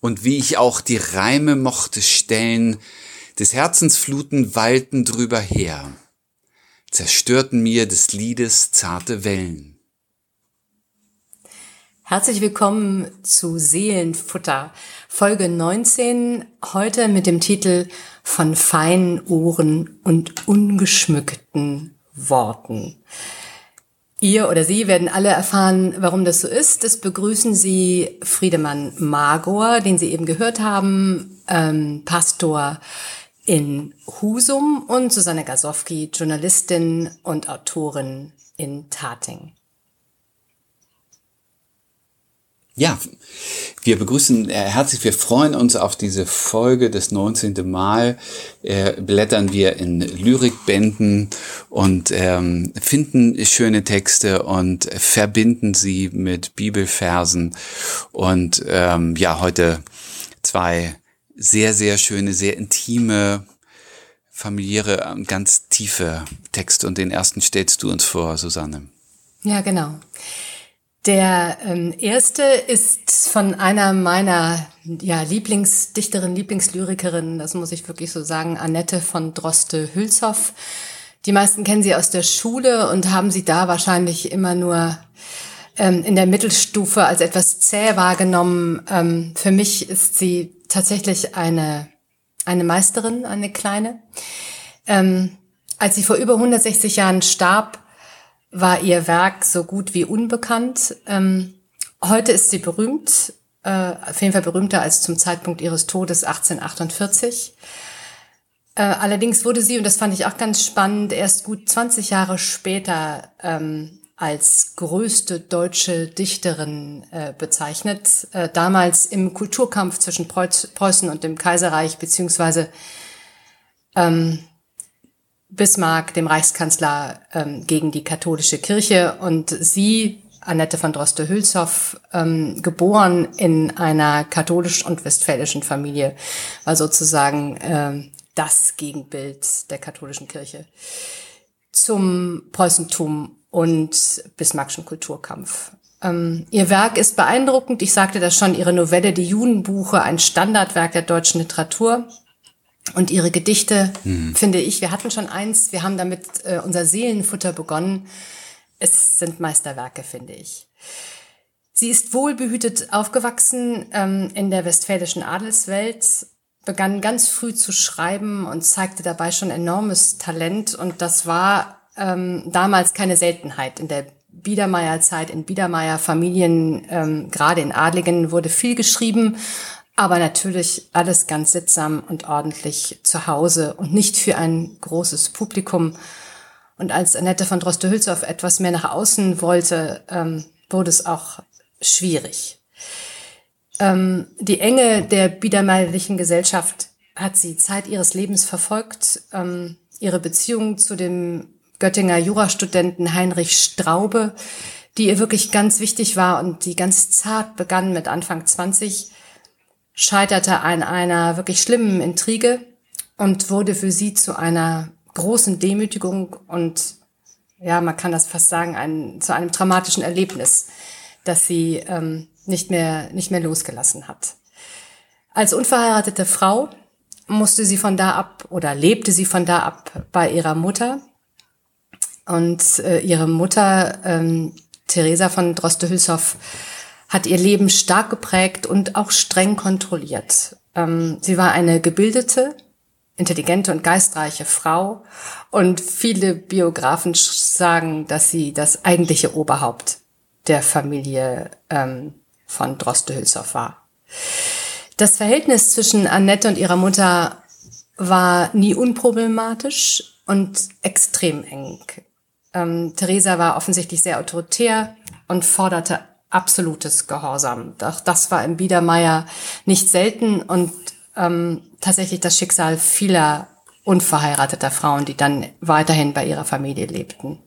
und wie ich auch die Reime mochte stellen, des Herzensfluten weilten drüber her, zerstörten mir des Liedes zarte Wellen. Herzlich willkommen zu Seelenfutter, Folge 19, heute mit dem Titel Von feinen Ohren und ungeschmückten Worten. Ihr oder Sie werden alle erfahren, warum das so ist. Das begrüßen Sie Friedemann Magor, den Sie eben gehört haben, ähm, Pastor in Husum und Susanne Gasowski, Journalistin und Autorin in Tating. Ja, wir begrüßen äh, herzlich, wir freuen uns auf diese Folge. Das 19. Mal äh, blättern wir in Lyrikbänden und ähm, finden schöne Texte und verbinden sie mit Bibelversen. Und ähm, ja, heute zwei sehr, sehr schöne, sehr intime, familiäre, ganz tiefe Texte. Und den ersten stellst du uns vor, Susanne. Ja, genau. Der ähm, erste ist von einer meiner ja, Lieblingsdichterin, Lieblingslyrikerin, das muss ich wirklich so sagen, Annette von Droste-Hülshoff. Die meisten kennen sie aus der Schule und haben sie da wahrscheinlich immer nur ähm, in der Mittelstufe als etwas zäh wahrgenommen. Ähm, für mich ist sie tatsächlich eine, eine Meisterin, eine kleine. Ähm, als sie vor über 160 Jahren starb, war ihr Werk so gut wie unbekannt. Ähm, heute ist sie berühmt, äh, auf jeden Fall berühmter als zum Zeitpunkt ihres Todes 1848. Äh, allerdings wurde sie, und das fand ich auch ganz spannend, erst gut 20 Jahre später ähm, als größte deutsche Dichterin äh, bezeichnet. Äh, damals im Kulturkampf zwischen Preußen und dem Kaiserreich, beziehungsweise ähm, Bismarck, dem Reichskanzler, ähm, gegen die katholische Kirche und sie, Annette von Droste-Hülshoff, ähm, geboren in einer katholisch- und westfälischen Familie, war sozusagen ähm, das Gegenbild der katholischen Kirche zum Preußentum und Bismarckschen Kulturkampf. Ähm, ihr Werk ist beeindruckend. Ich sagte das schon, ihre Novelle Die Judenbuche, ein Standardwerk der deutschen Literatur. Und ihre Gedichte, mhm. finde ich, wir hatten schon eins, wir haben damit äh, unser Seelenfutter begonnen. Es sind Meisterwerke, finde ich. Sie ist wohlbehütet aufgewachsen ähm, in der westfälischen Adelswelt, begann ganz früh zu schreiben und zeigte dabei schon enormes Talent. Und das war ähm, damals keine Seltenheit. In der Biedermeierzeit, in Biedermeier-Familien, ähm, gerade in Adligen, wurde viel geschrieben aber natürlich alles ganz sittsam und ordentlich zu Hause und nicht für ein großes Publikum. Und als Annette von Droste-Hülshoff etwas mehr nach außen wollte, ähm, wurde es auch schwierig. Ähm, die Enge der biedermeierlichen Gesellschaft hat sie Zeit ihres Lebens verfolgt. Ähm, ihre Beziehung zu dem Göttinger Jurastudenten Heinrich Straube, die ihr wirklich ganz wichtig war und die ganz zart begann mit Anfang 20, scheiterte an einer wirklich schlimmen Intrige und wurde für sie zu einer großen Demütigung und ja, man kann das fast sagen, ein, zu einem dramatischen Erlebnis, das sie ähm, nicht mehr nicht mehr losgelassen hat. Als unverheiratete Frau musste sie von da ab oder lebte sie von da ab bei ihrer Mutter und äh, ihre Mutter ähm, Theresa von Droste-Hülshoff hat ihr Leben stark geprägt und auch streng kontrolliert. Ähm, sie war eine gebildete, intelligente und geistreiche Frau und viele Biografen sagen, dass sie das eigentliche Oberhaupt der Familie ähm, von Droste-Hülshoff war. Das Verhältnis zwischen Annette und ihrer Mutter war nie unproblematisch und extrem eng. Ähm, Theresa war offensichtlich sehr autoritär und forderte absolutes Gehorsam. Doch das war im Biedermeier nicht selten und ähm, tatsächlich das Schicksal vieler unverheirateter Frauen, die dann weiterhin bei ihrer Familie lebten.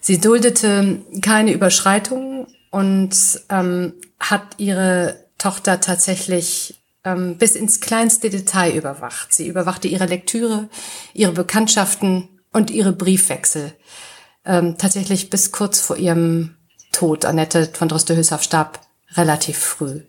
Sie duldete keine Überschreitungen und ähm, hat ihre Tochter tatsächlich ähm, bis ins kleinste Detail überwacht. Sie überwachte ihre Lektüre, ihre Bekanntschaften und ihre Briefwechsel. Ähm, tatsächlich bis kurz vor ihrem Tod. Annette von Droste-Hülshoff starb relativ früh.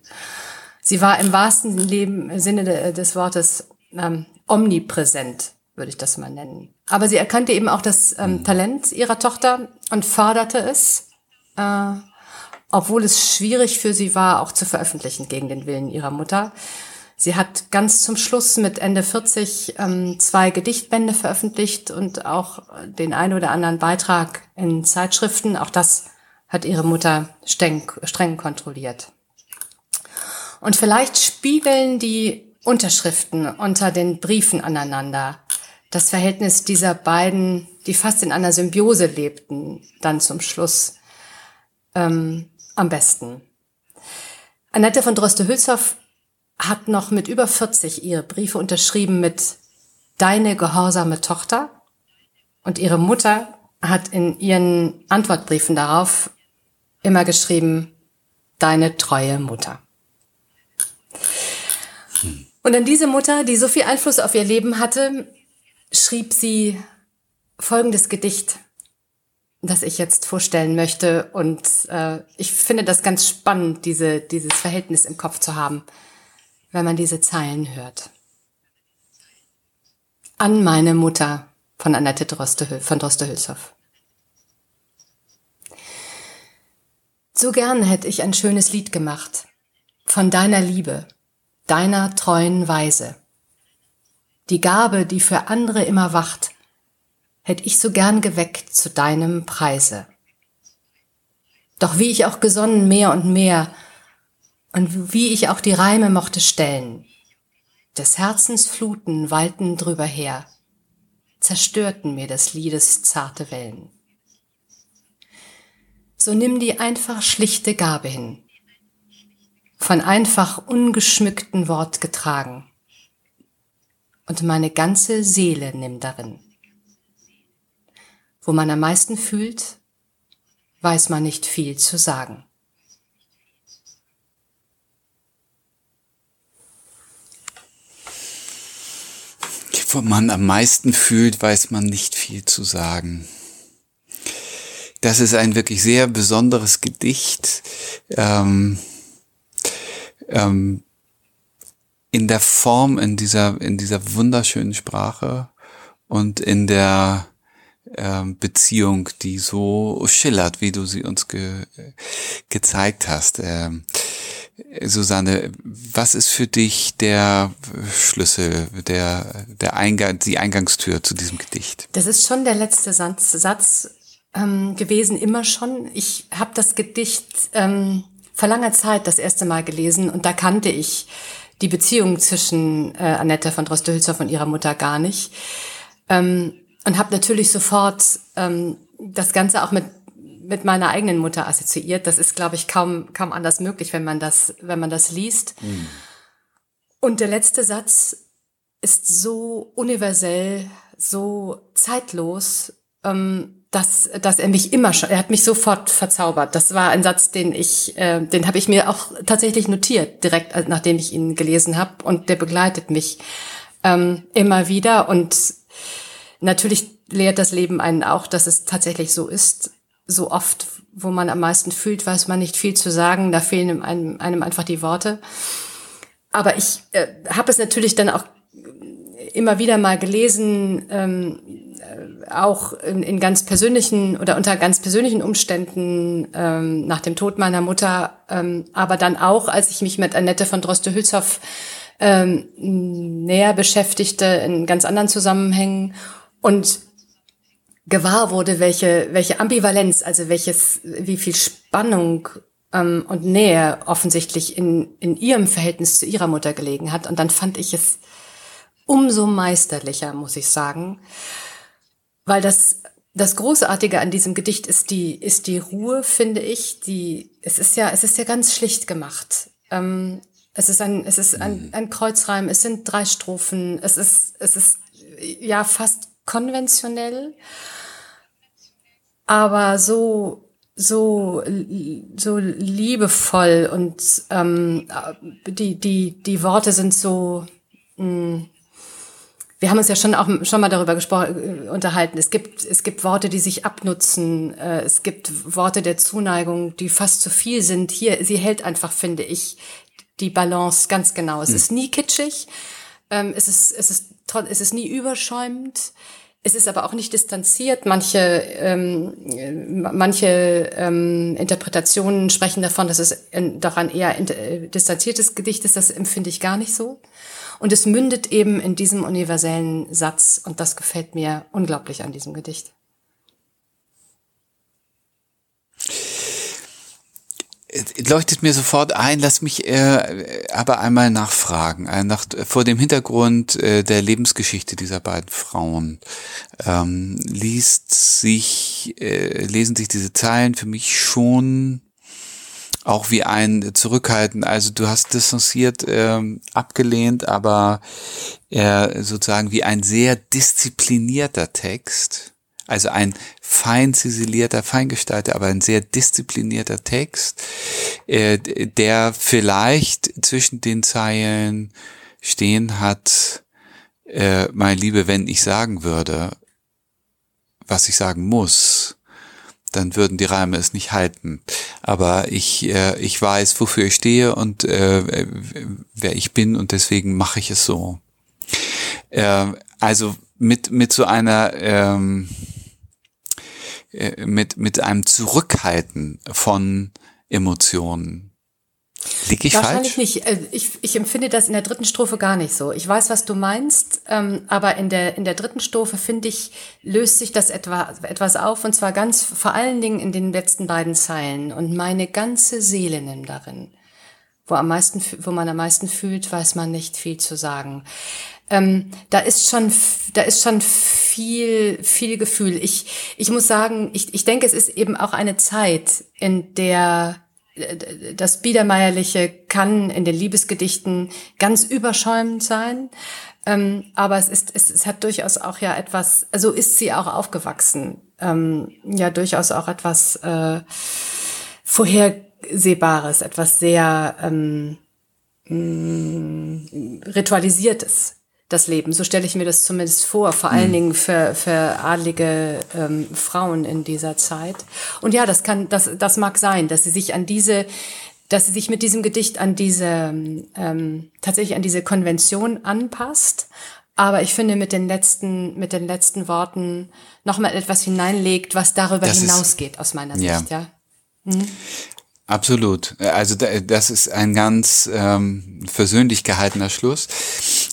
Sie war im wahrsten Leben, Sinne des Wortes ähm, omnipräsent, würde ich das mal nennen. Aber sie erkannte eben auch das ähm, mhm. Talent ihrer Tochter und förderte es, äh, obwohl es schwierig für sie war, auch zu veröffentlichen gegen den Willen ihrer Mutter. Sie hat ganz zum Schluss mit Ende 40 ähm, zwei Gedichtbände veröffentlicht und auch den ein oder anderen Beitrag in Zeitschriften. Auch das hat ihre Mutter streng, kontrolliert. Und vielleicht spiegeln die Unterschriften unter den Briefen aneinander das Verhältnis dieser beiden, die fast in einer Symbiose lebten, dann zum Schluss ähm, am besten. Annette von Droste-Hülshoff hat noch mit über 40 ihre Briefe unterschrieben mit Deine gehorsame Tochter und ihre Mutter hat in ihren Antwortbriefen darauf immer geschrieben, Deine treue Mutter. Und an diese Mutter, die so viel Einfluss auf ihr Leben hatte, schrieb sie folgendes Gedicht, das ich jetzt vorstellen möchte. Und äh, ich finde das ganz spannend, diese, dieses Verhältnis im Kopf zu haben, wenn man diese Zeilen hört. An meine Mutter von Annette Droste, von Droste-Hülshoff. So gern hätte ich ein schönes Lied gemacht von deiner Liebe, deiner treuen Weise die Gabe, die für andere immer wacht, hätt ich so gern geweckt zu deinem Preise. Doch wie ich auch gesonnen mehr und mehr, und wie ich auch die Reime mochte stellen, des Herzens Fluten wallten drüber her, zerstörten mir des Liedes zarte Wellen. So nimm die einfach schlichte Gabe hin, von einfach ungeschmückten Wort getragen, und meine ganze Seele nimm darin. Wo man am meisten fühlt, weiß man nicht viel zu sagen. Wo man am meisten fühlt, weiß man nicht viel zu sagen. Das ist ein wirklich sehr besonderes Gedicht. Ähm, ähm, in der Form, in dieser, in dieser wunderschönen Sprache und in der ähm, Beziehung, die so schillert, wie du sie uns ge gezeigt hast. Ähm, Susanne, was ist für dich der Schlüssel, der, der Eingang, die Eingangstür zu diesem Gedicht? Das ist schon der letzte Satz, Satz ähm, gewesen, immer schon. Ich habe das Gedicht ähm, vor langer Zeit das erste Mal gelesen und da kannte ich die Beziehung zwischen äh, Annette von Droste-Hülshoff und ihrer Mutter gar nicht. Ähm, und habe natürlich sofort ähm, das Ganze auch mit mit meiner eigenen Mutter assoziiert. Das ist, glaube ich, kaum kaum anders möglich, wenn man das wenn man das liest. Mhm. Und der letzte Satz ist so universell, so zeitlos. Ähm, dass, dass er mich immer schon, er hat mich sofort verzaubert. Das war ein Satz, den ich, äh, den habe ich mir auch tatsächlich notiert, direkt äh, nachdem ich ihn gelesen habe. Und der begleitet mich ähm, immer wieder. Und natürlich lehrt das Leben einen auch, dass es tatsächlich so ist. So oft, wo man am meisten fühlt, weiß man nicht viel zu sagen. Da fehlen einem, einem einfach die Worte. Aber ich äh, habe es natürlich dann auch immer wieder mal gelesen, ähm, äh, auch in, in ganz persönlichen oder unter ganz persönlichen Umständen ähm, nach dem Tod meiner Mutter, ähm, aber dann auch, als ich mich mit Annette von Droste-Hülshoff ähm, näher beschäftigte in ganz anderen Zusammenhängen und gewahr wurde, welche, welche Ambivalenz, also welches, wie viel Spannung ähm, und Nähe offensichtlich in, in ihrem Verhältnis zu ihrer Mutter gelegen hat. Und dann fand ich es umso meisterlicher, muss ich sagen. Weil das, das Großartige an diesem Gedicht ist die, ist die Ruhe, finde ich. Die, es ist ja, es ist ja ganz schlicht gemacht. Ähm, es ist ein, es ist ein, ein Kreuzreim, es sind drei Strophen, es ist, es ist ja fast konventionell, aber so, so, so liebevoll und ähm, die, die, die Worte sind so, mh, mm, wir haben uns ja schon auch schon mal darüber gesprochen, äh, unterhalten. Es gibt, es gibt Worte, die sich abnutzen. Äh, es gibt Worte der Zuneigung, die fast zu viel sind. Hier, sie hält einfach, finde ich, die Balance ganz genau. Es mhm. ist nie kitschig, ähm, es ist es ist es ist nie überschäumend. Es ist aber auch nicht distanziert. Manche, ähm, manche ähm, Interpretationen sprechen davon, dass es daran eher äh, distanziertes Gedicht ist. Das empfinde ich gar nicht so. Und es mündet eben in diesem universellen Satz. Und das gefällt mir unglaublich an diesem Gedicht. leuchtet mir sofort ein, lass mich äh, aber einmal nachfragen, äh, nach, vor dem Hintergrund äh, der Lebensgeschichte dieser beiden Frauen. Ähm, liest sich, äh, lesen sich diese Zeilen für mich schon auch wie ein Zurückhalten. Also du hast distanziert ähm, abgelehnt, aber äh, sozusagen wie ein sehr disziplinierter Text also ein fein ziselierter, feingestalter, aber ein sehr disziplinierter Text, äh, der vielleicht zwischen den Zeilen stehen hat, äh, meine Liebe, wenn ich sagen würde, was ich sagen muss, dann würden die Reime es nicht halten. Aber ich, äh, ich weiß, wofür ich stehe und äh, wer ich bin und deswegen mache ich es so. Äh, also mit, mit so einer ähm, äh, mit, mit einem Zurückhalten von Emotionen. Lieg ich Wahrscheinlich falsch? nicht. Äh, ich, ich empfinde das in der dritten Strophe gar nicht so. Ich weiß, was du meinst, ähm, aber in der, in der dritten Strophe, finde ich, löst sich das etwa, etwas auf und zwar ganz, vor allen Dingen in den letzten beiden Zeilen und meine ganze Seele nimmt darin. Wo am meisten, wo man am meisten fühlt, weiß man nicht viel zu sagen ähm, da ist schon, da ist schon viel, viel Gefühl. Ich, ich muss sagen, ich, ich denke, es ist eben auch eine Zeit, in der das Biedermeierliche kann in den Liebesgedichten ganz überschäumend sein. Ähm, aber es ist, es, es hat durchaus auch ja etwas, also ist sie auch aufgewachsen, ähm, ja durchaus auch etwas äh, Vorhersehbares, etwas sehr ähm, mm, Ritualisiertes das Leben. So stelle ich mir das zumindest vor, vor allen mhm. Dingen für, für adlige ähm, Frauen in dieser Zeit. Und ja, das kann, das, das mag sein, dass sie sich an diese, dass sie sich mit diesem Gedicht an diese, ähm, tatsächlich an diese Konvention anpasst. Aber ich finde, mit den letzten, mit den letzten Worten nochmal etwas hineinlegt, was darüber das hinausgeht, aus meiner Sicht, ja. ja. Mhm. Absolut. Also das ist ein ganz ähm, versöhnlich gehaltener Schluss.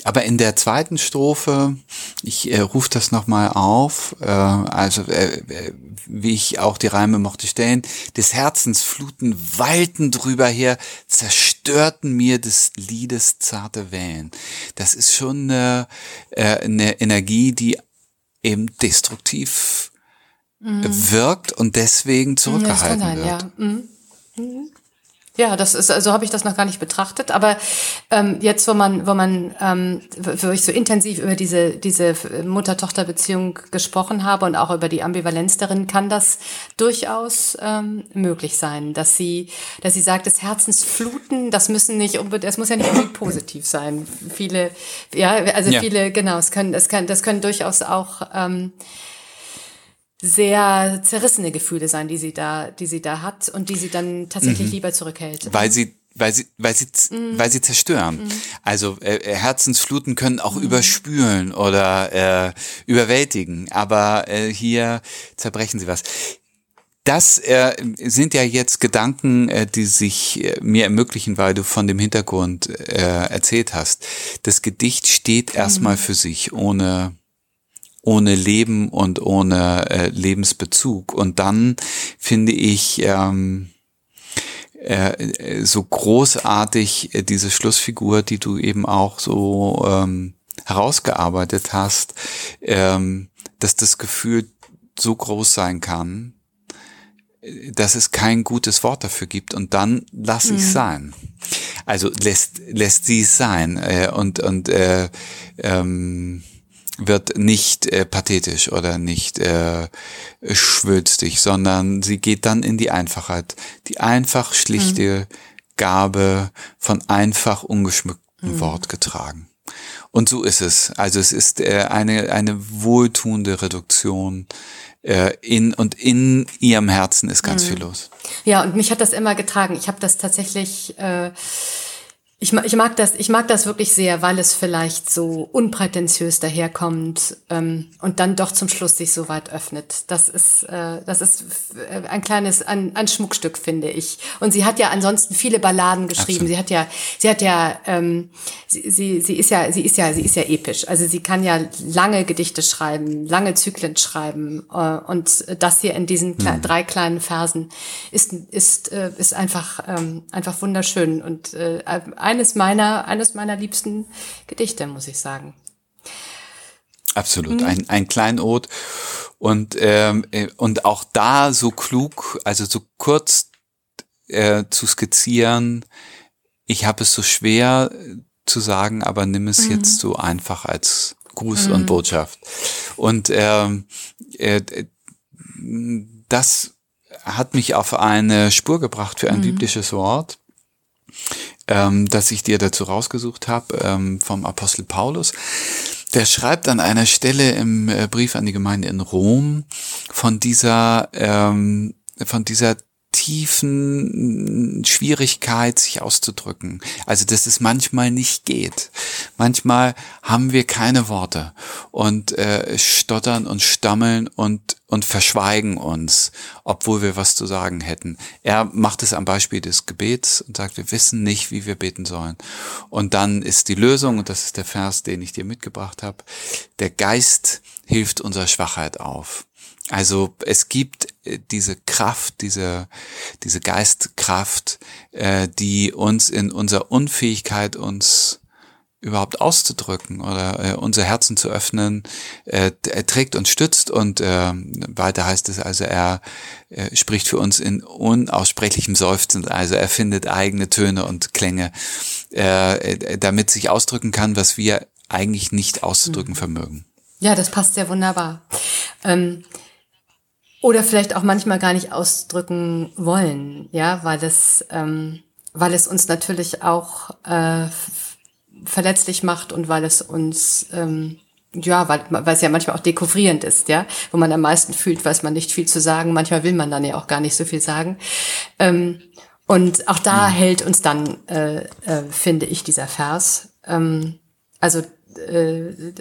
Aber in der zweiten Strophe, ich äh, rufe das nochmal auf, äh, also äh, äh, wie ich auch die Reime mochte stellen, des Herzens Fluten weilten drüber her, zerstörten mir des Liedes zarte Wellen. Das ist schon eine, äh, eine Energie, die eben destruktiv mhm. wirkt und deswegen zurückgehalten sein, wird. Ja. Mhm. Ja, das ist, also habe ich das noch gar nicht betrachtet. Aber ähm, jetzt, wo man, wo man, ähm, wo ich so intensiv über diese diese Mutter-Tochter-Beziehung gesprochen habe und auch über die Ambivalenz darin, kann das durchaus ähm, möglich sein, dass sie, dass sie sagt, des Herzens fluten, das müssen nicht unbedingt, das muss ja nicht unbedingt positiv sein. Viele, ja, also ja. viele, genau, es können, es kann, das können durchaus auch ähm, sehr zerrissene Gefühle sein, die sie da, die sie da hat und die sie dann tatsächlich mhm. lieber zurückhält. Weil sie weil sie, weil sie, mhm. weil sie zerstören. Mhm. Also äh, äh, Herzensfluten können auch mhm. überspülen oder äh, überwältigen, aber äh, hier zerbrechen sie was. Das äh, sind ja jetzt Gedanken, äh, die sich äh, mir ermöglichen, weil du von dem Hintergrund äh, erzählt hast. Das Gedicht steht erstmal mhm. für sich, ohne ohne Leben und ohne äh, Lebensbezug. Und dann finde ich ähm, äh, so großartig äh, diese Schlussfigur, die du eben auch so ähm, herausgearbeitet hast, ähm, dass das Gefühl so groß sein kann, dass es kein gutes Wort dafür gibt und dann lass mhm. ich sein. Also lässt lässt sie es sein äh, und und äh, ähm, wird nicht äh, pathetisch oder nicht äh, schwülstig, sondern sie geht dann in die Einfachheit. Die einfach schlichte mhm. Gabe von einfach ungeschmücktem mhm. Wort getragen. Und so ist es. Also es ist äh, eine, eine wohltuende Reduktion äh, in und in ihrem Herzen ist ganz mhm. viel los. Ja, und mich hat das immer getragen. Ich habe das tatsächlich äh, Ich, ich, mag das, ich mag das wirklich sehr, weil es vielleicht so unprätentiös daherkommt ähm, und dann doch zum Schluss sich so weit öffnet. Das ist, äh, das ist äh, ein kleines, ein, ein Schmuckstück, finde ich. Und sie hat ja ansonsten viele Balladen geschrieben. Absolut. Sie hat ja, sie hat ja, ähm, sie, sie, sie ist ja, sie ist ja, sie ist ja episch. Also sie kann ja lange Gedichte schreiben, lange Zyklen schreiben. Äh, und das hier in diesen hm. drei kleinen Versen ist, ist, äh, ist einfach, ähm, einfach wunderschön und äh, eines meiner, eines meiner liebsten Gedichte, muss ich sagen. Absolut, mhm. ein, ein Kleinod und, ähm, äh, und auch da so klug, also so kurz äh, zu skizzieren, ich habe es so schwer zu sagen, aber nimm es mhm. jetzt so einfach als Gruß mhm. und Botschaft. Und ähm, äh, das hat mich auf eine Spur gebracht für ein mhm. biblisches Wort ähm, das ich dir dazu rausgesucht habe, ähm, vom Apostel Paulus. Der schreibt an einer Stelle im äh, Brief an die Gemeinde in Rom von dieser, ähm, von dieser tiefen Schwierigkeit, sich auszudrücken. Also, dass es manchmal nicht geht. Manchmal haben wir keine Worte und äh, stottern und stammeln und und verschweigen uns, obwohl wir was zu sagen hätten. Er macht es am Beispiel des Gebets und sagt, wir wissen nicht, wie wir beten sollen. Und dann ist die Lösung, und das ist der Vers, den ich dir mitgebracht habe, der Geist hilft unserer Schwachheit auf. Also es gibt äh, diese Kraft, diese, diese Geistkraft, äh, die uns in unserer Unfähigkeit, uns überhaupt auszudrücken oder äh, unser Herzen zu öffnen, äh, er trägt und stützt und äh, weiter heißt es also, er äh, spricht für uns in unaussprechlichem Seufzen, also er findet eigene Töne und Klänge, äh, damit sich ausdrücken kann, was wir eigentlich nicht auszudrücken mhm. vermögen. Ja, das passt sehr wunderbar. Ähm, oder vielleicht auch manchmal gar nicht ausdrücken wollen, ja, weil es, ähm, weil es uns natürlich auch äh, verletzlich macht und weil es uns ähm, ja, weil, weil es ja manchmal auch dekouvrierend ist, ja, wo man am meisten fühlt, weiß man nicht viel zu sagen. Manchmal will man dann ja auch gar nicht so viel sagen. Ähm, und auch da mhm. hält uns dann, äh, äh, finde ich, dieser Vers. Ähm, also äh,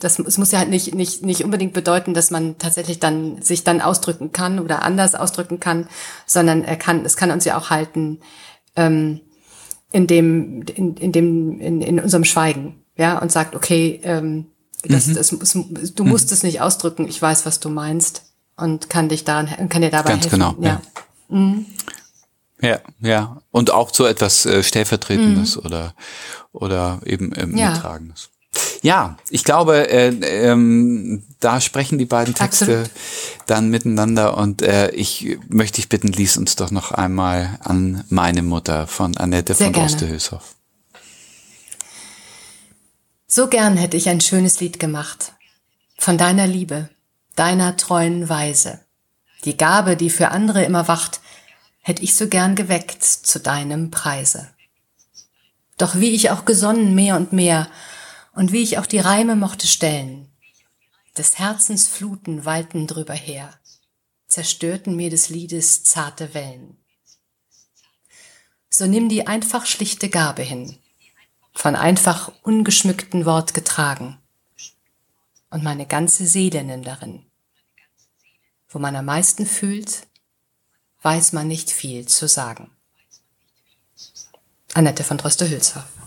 das es muss ja halt nicht, nicht, nicht unbedingt bedeuten, dass man tatsächlich dann sich dann ausdrücken kann oder anders ausdrücken kann, sondern er kann, es kann uns ja auch halten, ähm, in dem, in, in dem, in, in unserem Schweigen, ja, und sagt, okay, ähm, das, mhm. das, das, du musst mhm. es nicht ausdrücken, ich weiß, was du meinst und kann dich daran, kann dir dabei Ganz helfen. Genau, ja. Ja. Mhm. ja, ja. Und auch so etwas äh, Stellvertretendes mhm. oder, oder eben ähm, ja. Mittragendes. Ja, ich glaube, äh, ähm, da sprechen die beiden Texte Absolut. dann miteinander und äh, ich möchte dich bitten, lies uns doch noch einmal an meine Mutter von Annette Sehr von Droste-Hülshoff. So gern hätte ich ein schönes Lied gemacht. Von deiner Liebe, deiner treuen Weise. Die Gabe, die für andere immer wacht, hätte ich so gern geweckt zu deinem Preise. Doch wie ich auch gesonnen mehr und mehr, und wie ich auch die Reime mochte stellen. Des Herzens Fluten wallten drüber her, zerstörten mir des Liedes zarte Wellen. So nimm die einfach schlichte Gabe hin, von einfach ungeschmückten Wort getragen, und meine ganze Seele nimm darin. Wo man am meisten fühlt, weiß man nicht viel zu sagen. Annette von Droste-Hülshoff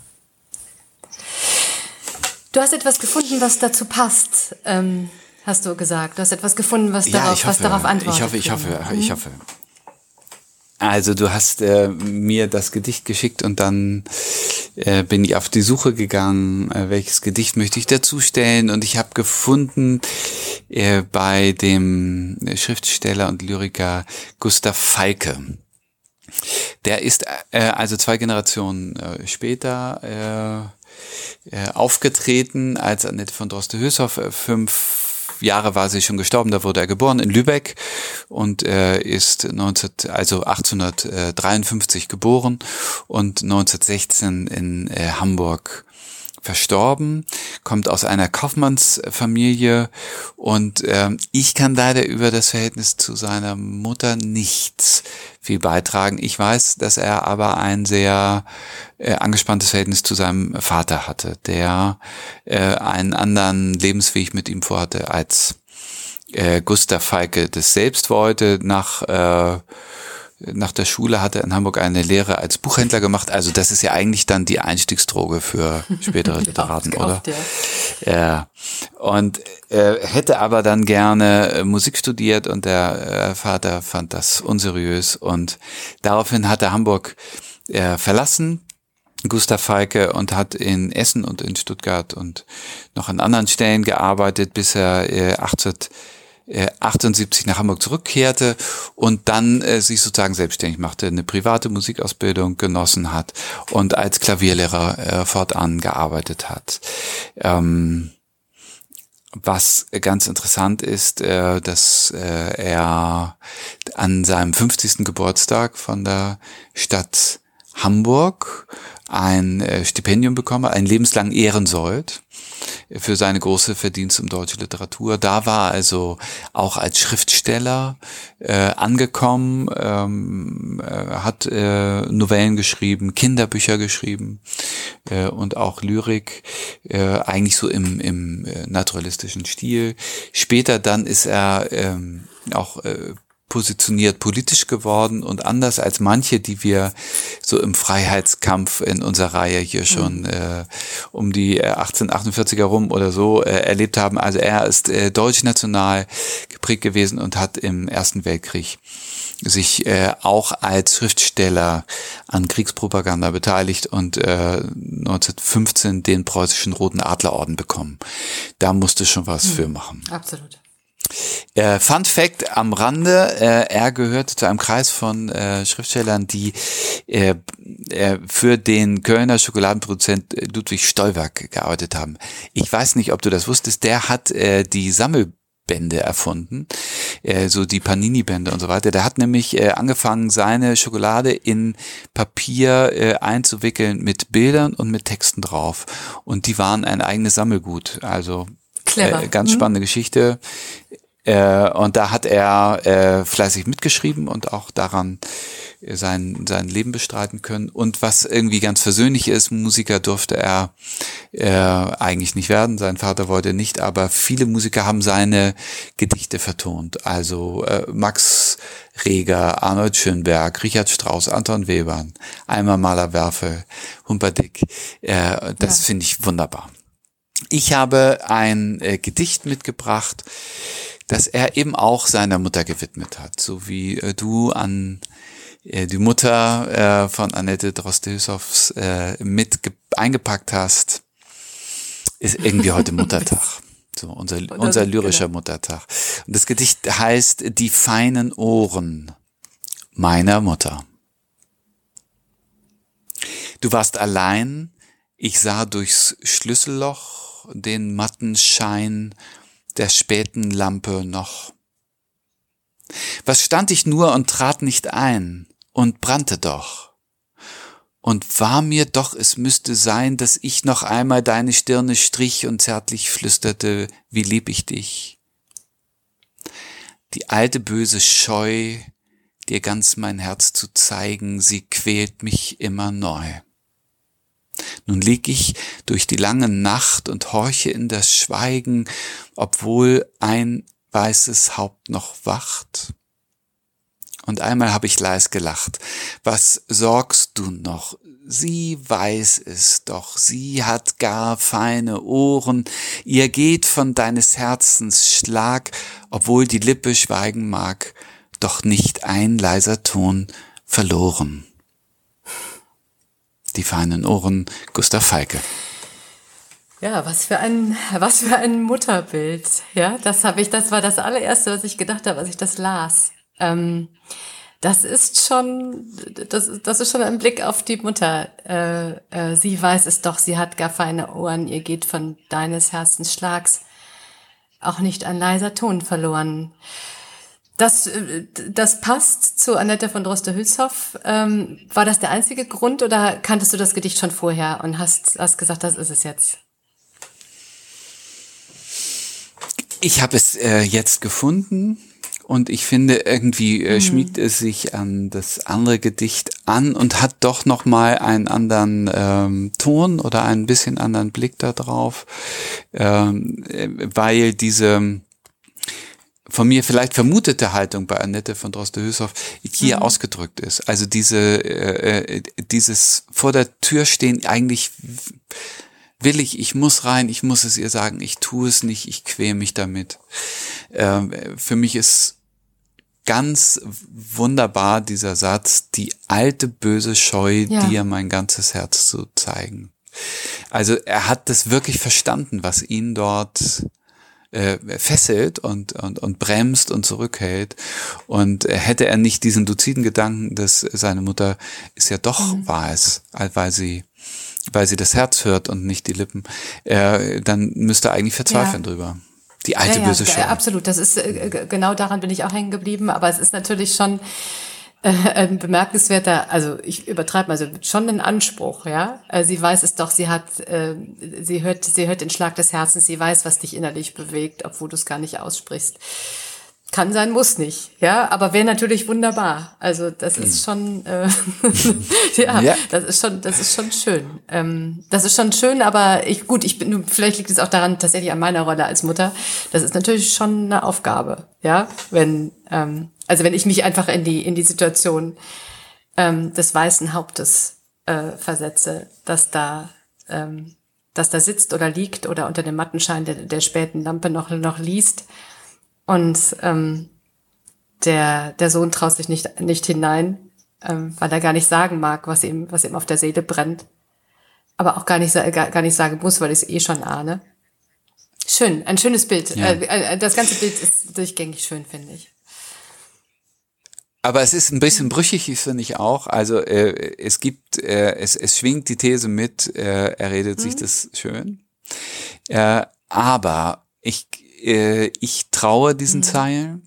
Du hast etwas gefunden, was dazu passt, ähm, hast du gesagt. Du hast etwas gefunden, was, ja, darauf, hoffe, was darauf antwortet. Ich hoffe, ich hoffe, ich mhm. hoffe. Also du hast äh, mir das Gedicht geschickt und dann äh, bin ich auf die Suche gegangen, äh, welches Gedicht möchte ich dazustellen und ich habe gefunden äh, bei dem Schriftsteller und Lyriker Gustav Falke. Der ist äh, also zwei Generationen äh, später äh, äh, aufgetreten als Annette von Droste-Hülshoff. Äh, fünf Jahre war sie schon gestorben, da wurde er geboren in Lübeck und er ist 19, also 1853 geboren und 1916 in äh, Hamburg verstorben, kommt aus einer Kaufmannsfamilie und ähm, ich kann leider über das Verhältnis zu seiner Mutter nichts viel beitragen. Ich weiß, dass er aber ein sehr äh, angespanntes Verhältnis zu seinem Vater hatte, der äh, einen anderen Lebensweg mit ihm vorhatte als äh, Gustav Falke das selbst wollte nach äh, nach der Schule hat er in Hamburg eine Lehre als Buchhändler gemacht. Also das ist ja eigentlich dann die Einstiegsdroge für spätere Literaten, oder? Ja. ja. Und äh, hätte aber dann gerne äh, Musik studiert und der äh, Vater fand das unseriös und daraufhin hat er Hamburg äh, verlassen. Gustav Falke und hat in Essen und in Stuttgart und noch an anderen Stellen gearbeitet, bis er äh, 18 78 nach Hamburg zurückkehrte und dann äh, sich sozusagen selbstständig machte, eine private Musikausbildung genossen hat und als Klavierlehrer äh, fortan gearbeitet hat. Ähm, was ganz interessant ist, äh, dass äh, er an seinem 50. Geburtstag von der Stadt Hamburg ein äh, Stipendium bekommen, ein lebenslang Ehrensold für seine große Verdienste um deutsche Literatur. Da war also auch als Schriftsteller äh, angekommen, ähm, äh, hat äh, Novellen geschrieben, Kinderbücher geschrieben äh, und auch Lyrik, äh, eigentlich so im, im äh, naturalistischen Stil. Später dann ist er ähm, auch äh, positioniert politisch geworden und anders als manche, die wir so im Freiheitskampf in unserer Reihe hier schon mhm. äh, um die 1848er äh, rum oder so äh, erlebt haben. Also er ist äh, deutsch-national geprägt gewesen und hat im Ersten Weltkrieg sich äh, auch als Schriftsteller an Kriegspropaganda beteiligt und äh, 1915 den preußischen Roten Adlerorden bekommen. Da musste schon was mhm. für machen. Absolut. Äh, Fun Fact am Rande, äh, er gehört zu einem Kreis von äh, Schriftstellern, die äh, äh, für den Kölner Schokoladenproduzent Ludwig Stolberg gearbeitet haben. Ich weiß nicht, ob du das wusstest, der hat äh, die Sammelbände erfunden, äh, so die Panini-Bände und so weiter. Der hat nämlich äh, angefangen, seine Schokolade in Papier äh, einzuwickeln mit Bildern und mit Texten drauf. Und die waren ein eigenes Sammelgut. Also Clever. Äh, ganz mhm. spannende mhm. Geschichte. Äh, und da hat er äh, fleißig mitgeschrieben und auch daran äh, sein, sein Leben bestreiten können. Und was irgendwie ganz versöhnlich ist, Musiker durfte er äh, eigentlich nicht werden. Sein Vater wollte nicht, aber viele Musiker haben seine Gedichte vertont. Also äh, Max Reger, Arnold Schönberg, Richard Strauss, Anton Webern, Eimer Maler Werfe, Humperdick. Äh, das ja. finde ich wunderbar. Ich habe ein äh, Gedicht mitgebracht, das er eben auch seiner Mutter gewidmet hat, so wie äh, du an äh, die Mutter äh, von Annette Drostehusovs äh, mit eingepackt hast, ist irgendwie heute Muttertag. So, unser, unser lyrischer. Muttertag. Und das Gedicht heißt Die feinen Ohren meiner Mutter. Du warst allein, ich sah durchs Schlüsselloch den matten Schein der späten Lampe noch. Was stand ich nur und trat nicht ein und brannte doch. Und war mir doch, es müsste sein, dass ich noch einmal deine Stirne strich und zärtlich flüsterte, wie lieb ich dich. Die alte böse Scheu, dir ganz mein Herz zu zeigen, sie quält mich immer neu. Nun lieg ich durch die lange Nacht und horche in das Schweigen, obwohl ein weißes Haupt noch wacht. Und einmal habe ich leis gelacht. Was sorgst du noch? Sie weiß es doch, sie hat gar feine Ohren, ihr geht von deines Herzens Schlag, obwohl die Lippe schweigen mag, doch nicht ein leiser Ton verloren. Die feinen Ohren, Gustav Falke. Ja, was für ein, was für ein Mutterbild. Ja, das habe ich, das war das allererste, was ich gedacht habe, als ich das las. Ähm, das ist schon, das, das ist schon ein Blick auf die Mutter. Äh, äh, sie weiß es doch, sie hat gar feine Ohren, ihr geht von deines Herzens Schlags auch nicht ein leiser Ton verloren. Das, äh, das passt zu Annette von Droste-Hülshoff. Ähm, war das der einzige Grund oder kanntest du das Gedicht schon vorher und hast, hast gesagt, das ist es jetzt? Ich habe es äh, jetzt gefunden und ich finde irgendwie äh, mhm. schmiegt es sich an das andere Gedicht an und hat doch noch mal einen anderen ähm, Ton oder einen bisschen anderen Blick darauf, ähm, äh, weil diese von mir vielleicht vermutete Haltung bei Annette von Droste-Hülshoff hier mhm. ausgedrückt ist. Also diese, äh, äh, dieses vor der Tür stehen eigentlich will ich, ich muss rein, ich muss es ihr sagen, ich tue es nicht, ich quäle mich damit. Ähm, für mich ist ganz wunderbar dieser Satz, die alte böse Scheu, ja. dir mein ganzes Herz zu zeigen. Also er hat das wirklich verstanden, was ihn dort äh, fesselt und, und, und bremst und zurückhält. Und äh, hätte er nicht diesen luziden Gedanken, dass seine Mutter ist ja doch mhm. weiß, weil sie weil sie das Herz hört und nicht die Lippen, äh, dann müsste er eigentlich verzweifeln ja. drüber. Die alte ja, ja, böse Show. Absolut, das ist äh, genau daran bin ich auch hängen geblieben, aber es ist natürlich schon ein bemerkenswerter, also ich übertreibe mal, also schon ein Anspruch, ja. Also sie weiß es doch, sie hat, äh, sie hört, sie hört den Schlag des Herzens, sie weiß, was dich innerlich bewegt, obwohl du es gar nicht aussprichst. Kann sein, muss nicht, ja, aber wäre natürlich wunderbar. Also das ist schon, äh, ja, ja, das ist schon, das ist schon schön. Ähm, das ist schon schön, aber ich, gut, ich bin, vielleicht liegt es auch daran tatsächlich an meiner Rolle als Mutter. Das ist natürlich schon eine Aufgabe, ja, wenn, ähm, also wenn ich mich einfach in die in die Situation ähm, des weißen Hauptes äh, versetze, dass da ähm, dass da sitzt oder liegt oder unter dem Mattenschein der, der späten Lampe noch noch liest und ähm, der, der Sohn traut sich nicht, nicht hinein, ähm, weil er gar nicht sagen mag, was ihm, was ihm auf der Seele brennt. Aber auch gar nicht, gar, gar nicht sagen muss, weil ich es eh schon ahne. Schön, ein schönes Bild. Ja. Äh, äh, das ganze Bild ist durchgängig schön, finde ich. Aber es ist ein bisschen brüchig, finde ich auch. Also äh, es gibt, äh, es, es schwingt die These mit, äh, er redet mhm. sich das schön. Äh, aber ich äh, ich traue diesen mhm. Zeilen.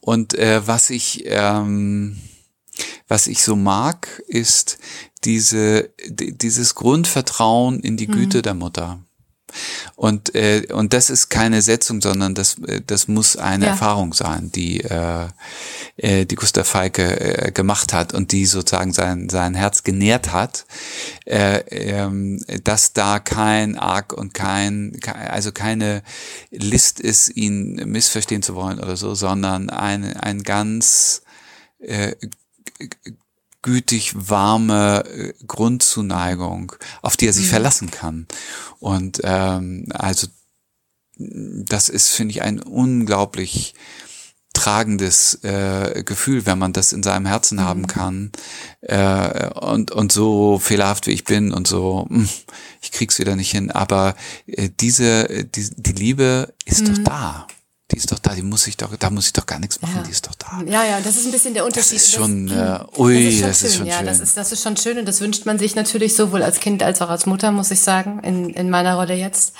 Und äh, was ich ähm, was ich so mag, ist diese dieses Grundvertrauen in die Güte mhm. der Mutter. Und, äh, und das ist keine Setzung, sondern das, äh, das muss eine ja. Erfahrung sein, die, äh, äh, die Gustav Feike äh, gemacht hat und die sozusagen sein, sein Herz genährt hat, äh, ähm, dass da kein Arg und kein, also keine List ist, ihn missverstehen zu wollen oder so, sondern ein, ein ganz äh, gütig warme äh, Grundzuneigung, auf die er sich mhm. verlassen kann. Und ähm, also das ist, finde ich, ein unglaublich tragendes äh, Gefühl, wenn man das in seinem Herzen mhm. haben kann äh, und und so fehlerhaft wie ich bin und so hm, ich krieg's wieder nicht hin, aber äh, diese die, die Liebe ist mhm. doch da die ist doch da, die muss ich doch, da muss ich doch gar nichts machen, ja. die ist doch da. Ja, ja, das ist ein bisschen der Unterschied. Das ist schon, das, äh, ui, das ist schon, das ist schon ja, schön. Das ist, das ist schon schön und das wünscht man sich natürlich sowohl als Kind als auch als Mutter, muss ich sagen, in, in meiner Rolle jetzt,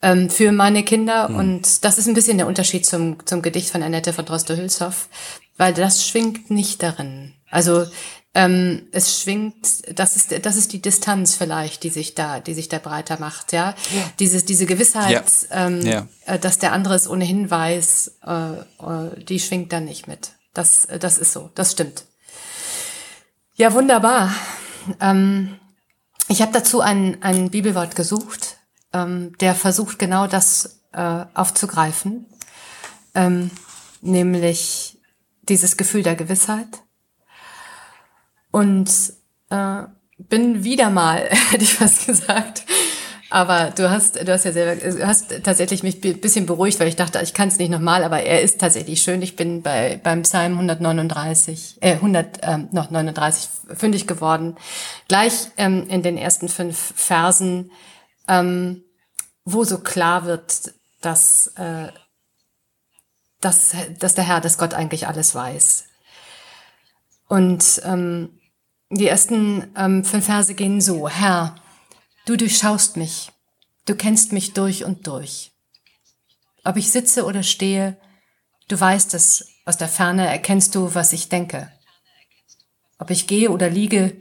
ähm, für meine Kinder. Hm. Und das ist ein bisschen der Unterschied zum, zum Gedicht von Annette von Droste-Hülshoff, weil das schwingt nicht darin. Also ähm, es schwingt, das ist, das ist die Distanz vielleicht, die sich da, die sich da breiter macht, ja. ja. Diese, diese Gewissheit, ja. Ähm, ja. Äh, dass der andere es ohnehin weiß, äh, äh, die schwingt dann nicht mit. Das, äh, das ist so, das stimmt. Ja, wunderbar. Ähm, ich habe dazu ein, ein Bibelwort gesucht, ähm, der versucht genau das äh, aufzugreifen, ähm, nämlich dieses Gefühl der Gewissheit und äh, bin wieder mal, hätte ich fast gesagt. Aber du hast, du hast ja selber, du hast tatsächlich mich ein bisschen beruhigt, weil ich dachte, ich kann es nicht nochmal, aber er ist tatsächlich schön. Ich bin bei beim Psalm 139, äh 100 ähm, noch 39 fündig geworden. Gleich ähm, in den ersten fünf Versen, ähm, wo so klar wird, dass äh, dass, dass der Herr, dass Gott eigentlich alles weiß. Und ähm, die ersten ähm, fünf Verse gehen so. Herr, du durchschaust mich. Du kennst mich durch und durch. Ob ich sitze oder stehe, Du weißt es, aus der Ferne erkennst du, was ich denke. Ob ich gehe oder liege,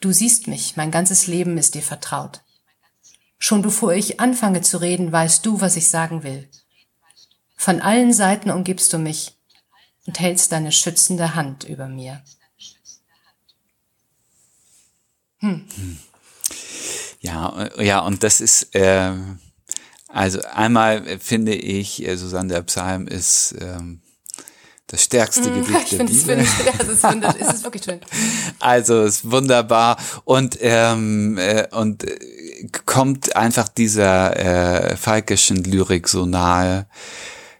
du siehst mich, mein ganzes Leben ist dir vertraut. Schon bevor ich anfange zu reden, weißt du, was ich sagen will. Von allen Seiten umgibst du mich und hältst deine schützende Hand über mir. Hm. Ja, ja, und das ist, äh, also einmal finde ich, äh, Susanne der Psalm ist ähm, das stärkste mm, Gedicht ich der Bibel. Es, ja, es, ist es ist wirklich schön. Also es ist wunderbar und ähm, äh, und äh, kommt einfach dieser äh, falkischen Lyrik so nahe.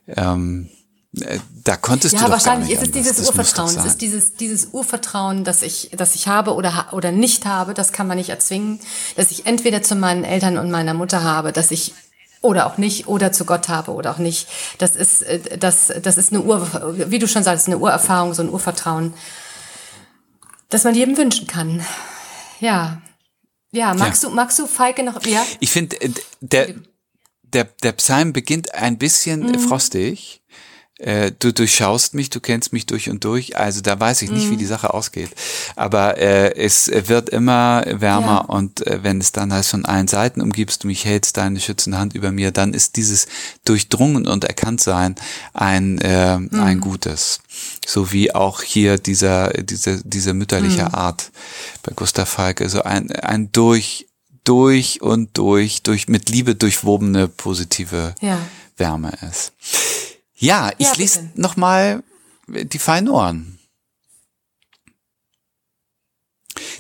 Ähm, äh, da konntest ja, du doch wahrscheinlich gar nicht ist es dieses Urvertrauen. Es ist dieses, dieses Urvertrauen, das ich, das ich habe oder, oder nicht habe. Das kann man nicht erzwingen. Dass ich entweder zu meinen Eltern und meiner Mutter habe, dass ich oder auch nicht oder zu Gott habe oder auch nicht. Das ist, äh, das, das ist eine Ur, wie du schon sagst, eine Urerfahrung, so ein Urvertrauen, das man jedem wünschen kann. Ja. Ja, magst ja. du, magst du Feige noch, ja? Ich finde, äh, der, der, der Psalm beginnt ein bisschen mhm. frostig äh, du durchschaust mich, du kennst mich durch und durch. Also da weiß ich nicht, mhm. wie die Sache ausgeht. Aber äh, es wird immer wärmer ja. und äh, wenn es dann heißt, von allen Seiten umgibst du mich, hältst deine schützende Hand über mir, dann ist dieses Durchdrungen und Erkanntsein ein, äh, mhm. ein Gutes. So wie auch hier dieser, diese, diese mütterliche mhm. Art bei Gustav Falke, so ein, ein durch, durch und durch, durch mit Liebe durchwobene positive ja. Wärme ist. Ja, ich ja, lese nochmal die feinen Ohren.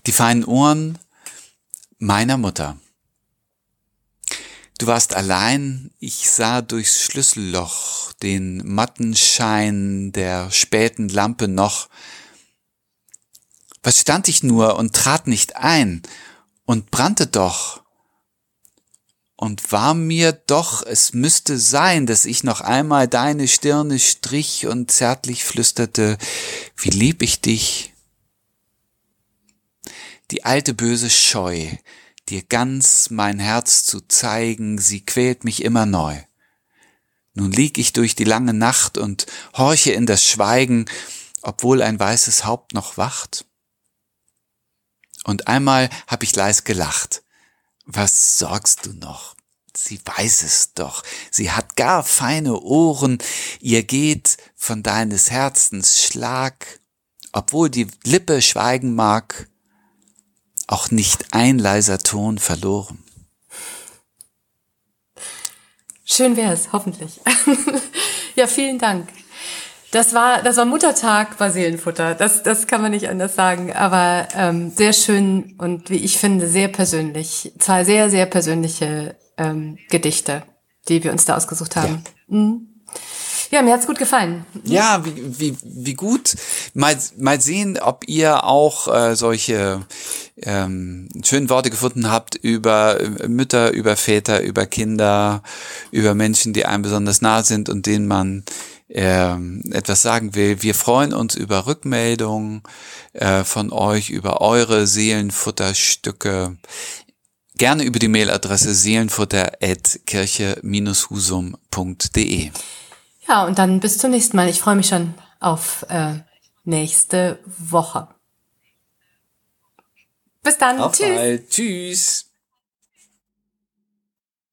Die feinen Ohren meiner Mutter. Du warst allein, ich sah durchs Schlüsselloch den matten Schein der späten Lampe noch. Was stand ich nur und trat nicht ein und brannte doch und war mir doch, es müsste sein, dass ich noch einmal deine Stirne strich und zärtlich flüsterte, wie lieb ich dich. Die alte böse Scheu, dir ganz mein Herz zu zeigen, sie quält mich immer neu. Nun lieg ich durch die lange Nacht und horche in das Schweigen, obwohl ein weißes Haupt noch wacht. Und einmal hab ich leis gelacht was sorgst du noch? Sie weiß es doch. Sie hat gar feine Ohren. Ihr geht von deines Herzens Schlag, obwohl die Lippe schweigen mag, auch nicht ein leiser Ton verloren. Schön wär's, hoffentlich. ja, vielen Dank. Das war, das war Muttertag bei Seelenfutter. Das, das kann man nicht anders sagen. Aber ähm, sehr schön und wie ich finde, sehr persönlich. Zwei sehr, sehr persönliche ähm, Gedichte, die wir uns da ausgesucht haben. Ja. Mhm. Ja, mir hat's gut gefallen. Ja, wie, wie, wie gut. Mal, mal sehen, ob ihr auch äh, solche ähm, schönen Worte gefunden habt über äh, Mütter, über Väter, über Kinder, über Menschen, die einem besonders nah sind und denen man ähm, etwas sagen will. Wir freuen uns über Rückmeldungen äh, von euch, über eure Seelenfutterstücke. Gerne über die Mailadresse seelenfutter.kirche-husum.de. Ja, und dann bis zum nächsten Mal. Ich freue mich schon auf äh, nächste Woche. Bis dann. Auf Tschüss. Bald. Tschüss.